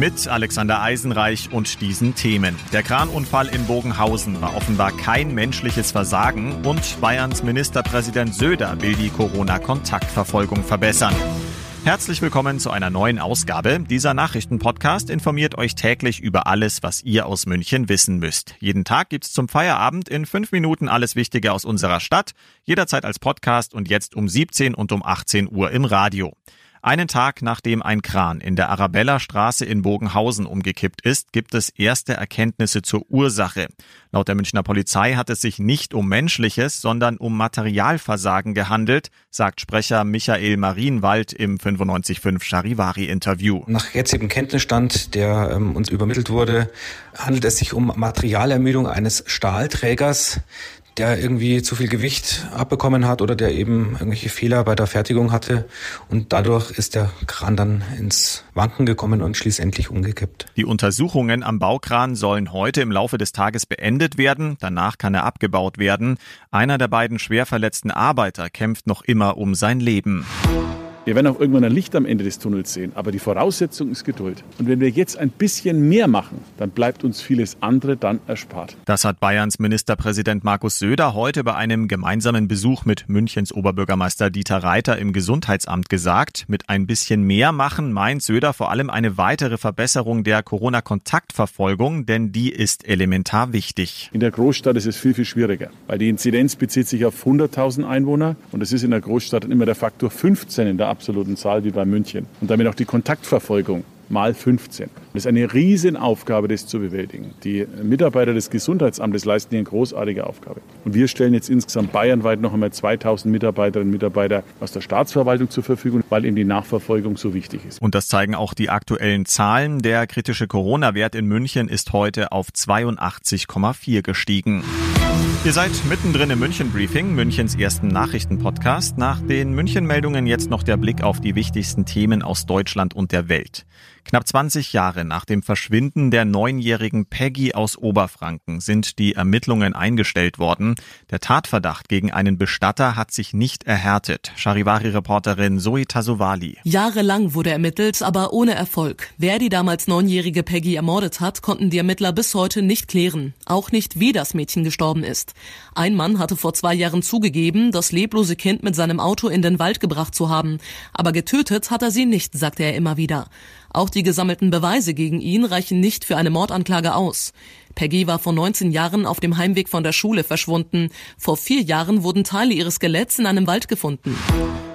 Mit Alexander Eisenreich und diesen Themen. Der Kranunfall in Bogenhausen war offenbar kein menschliches Versagen und Bayerns Ministerpräsident Söder will die Corona-Kontaktverfolgung verbessern. Herzlich willkommen zu einer neuen Ausgabe. Dieser Nachrichtenpodcast informiert euch täglich über alles, was ihr aus München wissen müsst. Jeden Tag gibt's zum Feierabend in fünf Minuten alles Wichtige aus unserer Stadt, jederzeit als Podcast und jetzt um 17 und um 18 Uhr im Radio. Einen Tag nachdem ein Kran in der Arabella-Straße in Bogenhausen umgekippt ist, gibt es erste Erkenntnisse zur Ursache. Laut der Münchner Polizei hat es sich nicht um menschliches, sondern um Materialversagen gehandelt, sagt Sprecher Michael Marienwald im 95.5 Charivari-Interview. Nach jetzigem Kenntnisstand, der ähm, uns übermittelt wurde, handelt es sich um Materialermüdung eines Stahlträgers, der irgendwie zu viel Gewicht abbekommen hat oder der eben irgendwelche Fehler bei der Fertigung hatte. Und dadurch ist der Kran dann ins Wanken gekommen und schließlich umgekippt. Die Untersuchungen am Baukran sollen heute im Laufe des Tages beendet werden. Danach kann er abgebaut werden. Einer der beiden schwer verletzten Arbeiter kämpft noch immer um sein Leben. Wir werden auch irgendwann ein Licht am Ende des Tunnels sehen, aber die Voraussetzung ist Geduld. Und wenn wir jetzt ein bisschen mehr machen, dann bleibt uns vieles andere dann erspart. Das hat Bayerns Ministerpräsident Markus Söder heute bei einem gemeinsamen Besuch mit Münchens Oberbürgermeister Dieter Reiter im Gesundheitsamt gesagt. Mit ein bisschen mehr machen meint Söder vor allem eine weitere Verbesserung der Corona-Kontaktverfolgung, denn die ist elementar wichtig. In der Großstadt ist es viel, viel schwieriger, weil die Inzidenz bezieht sich auf 100.000 Einwohner und es ist in der Großstadt immer der Faktor 15 in der absoluten Zahl wie bei München. Und damit auch die Kontaktverfolgung mal 15. Das ist eine Riesenaufgabe, das zu bewältigen. Die Mitarbeiter des Gesundheitsamtes leisten hier eine großartige Aufgabe. Und wir stellen jetzt insgesamt bayernweit noch einmal 2000 Mitarbeiterinnen und Mitarbeiter aus der Staatsverwaltung zur Verfügung, weil eben die Nachverfolgung so wichtig ist. Und das zeigen auch die aktuellen Zahlen. Der kritische Corona-Wert in München ist heute auf 82,4 gestiegen. Ihr seid mittendrin im München Briefing, Münchens ersten Nachrichtenpodcast. Nach den München Meldungen jetzt noch der Blick auf die wichtigsten Themen aus Deutschland und der Welt. Knapp 20 Jahre nach dem Verschwinden der neunjährigen Peggy aus Oberfranken sind die Ermittlungen eingestellt worden. Der Tatverdacht gegen einen Bestatter hat sich nicht erhärtet. Charivari-Reporterin Zoe Tasovali. Jahrelang wurde ermittelt, aber ohne Erfolg. Wer die damals neunjährige Peggy ermordet hat, konnten die Ermittler bis heute nicht klären. Auch nicht, wie das Mädchen gestorben ist. Ein Mann hatte vor zwei Jahren zugegeben, das leblose Kind mit seinem Auto in den Wald gebracht zu haben. Aber getötet hat er sie nicht, sagte er immer wieder. Auch die gesammelten Beweise gegen ihn reichen nicht für eine Mordanklage aus. Peggy war vor 19 Jahren auf dem Heimweg von der Schule verschwunden. Vor vier Jahren wurden Teile ihres Skeletts in einem Wald gefunden.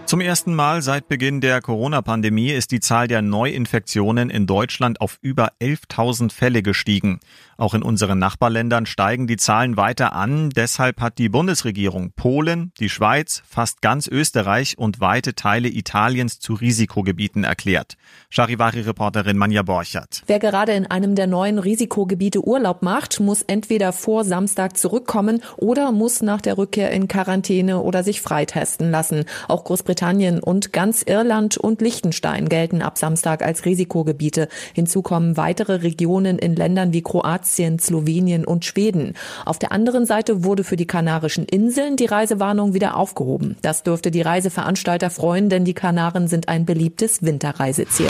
Zum ersten Mal seit Beginn der Corona-Pandemie ist die Zahl der Neuinfektionen in Deutschland auf über 11.000 Fälle gestiegen. Auch in unseren Nachbarländern steigen die Zahlen weiter an. Deshalb hat die Bundesregierung Polen, die Schweiz, fast ganz Österreich und weite Teile Italiens zu Risikogebieten erklärt. Charivari-Reporterin Manja Borchert. Wer gerade in einem der neuen Risikogebiete Urlaub macht, muss entweder vor Samstag zurückkommen oder muss nach der Rückkehr in Quarantäne oder sich freitesten lassen. Auch Großbritannien und ganz Irland und Liechtenstein gelten ab Samstag als Risikogebiete. Hinzu kommen weitere Regionen in Ländern wie Kroatien, Slowenien und Schweden. Auf der anderen Seite wurde für die Kanarischen Inseln die Reisewarnung wieder aufgehoben. Das dürfte die Reiseveranstalter freuen, denn die Kanaren sind ein beliebtes Winterreiseziel.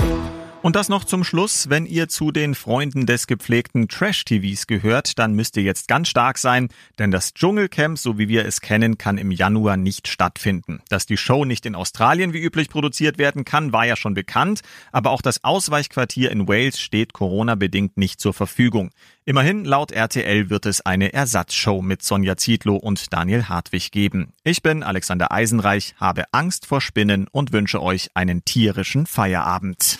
Und das noch zum Schluss. Wenn ihr zu den Freunden des gepflegten Trash-TVs gehört, dann müsst ihr jetzt ganz stark sein, denn das Dschungelcamp, so wie wir es kennen, kann im Januar nicht stattfinden. Dass die Show nicht in Australien wie üblich produziert werden kann, war ja schon bekannt, aber auch das Ausweichquartier in Wales steht Corona-bedingt nicht zur Verfügung. Immerhin, laut RTL wird es eine Ersatzshow mit Sonja Zietlow und Daniel Hartwig geben. Ich bin Alexander Eisenreich, habe Angst vor Spinnen und wünsche euch einen tierischen Feierabend.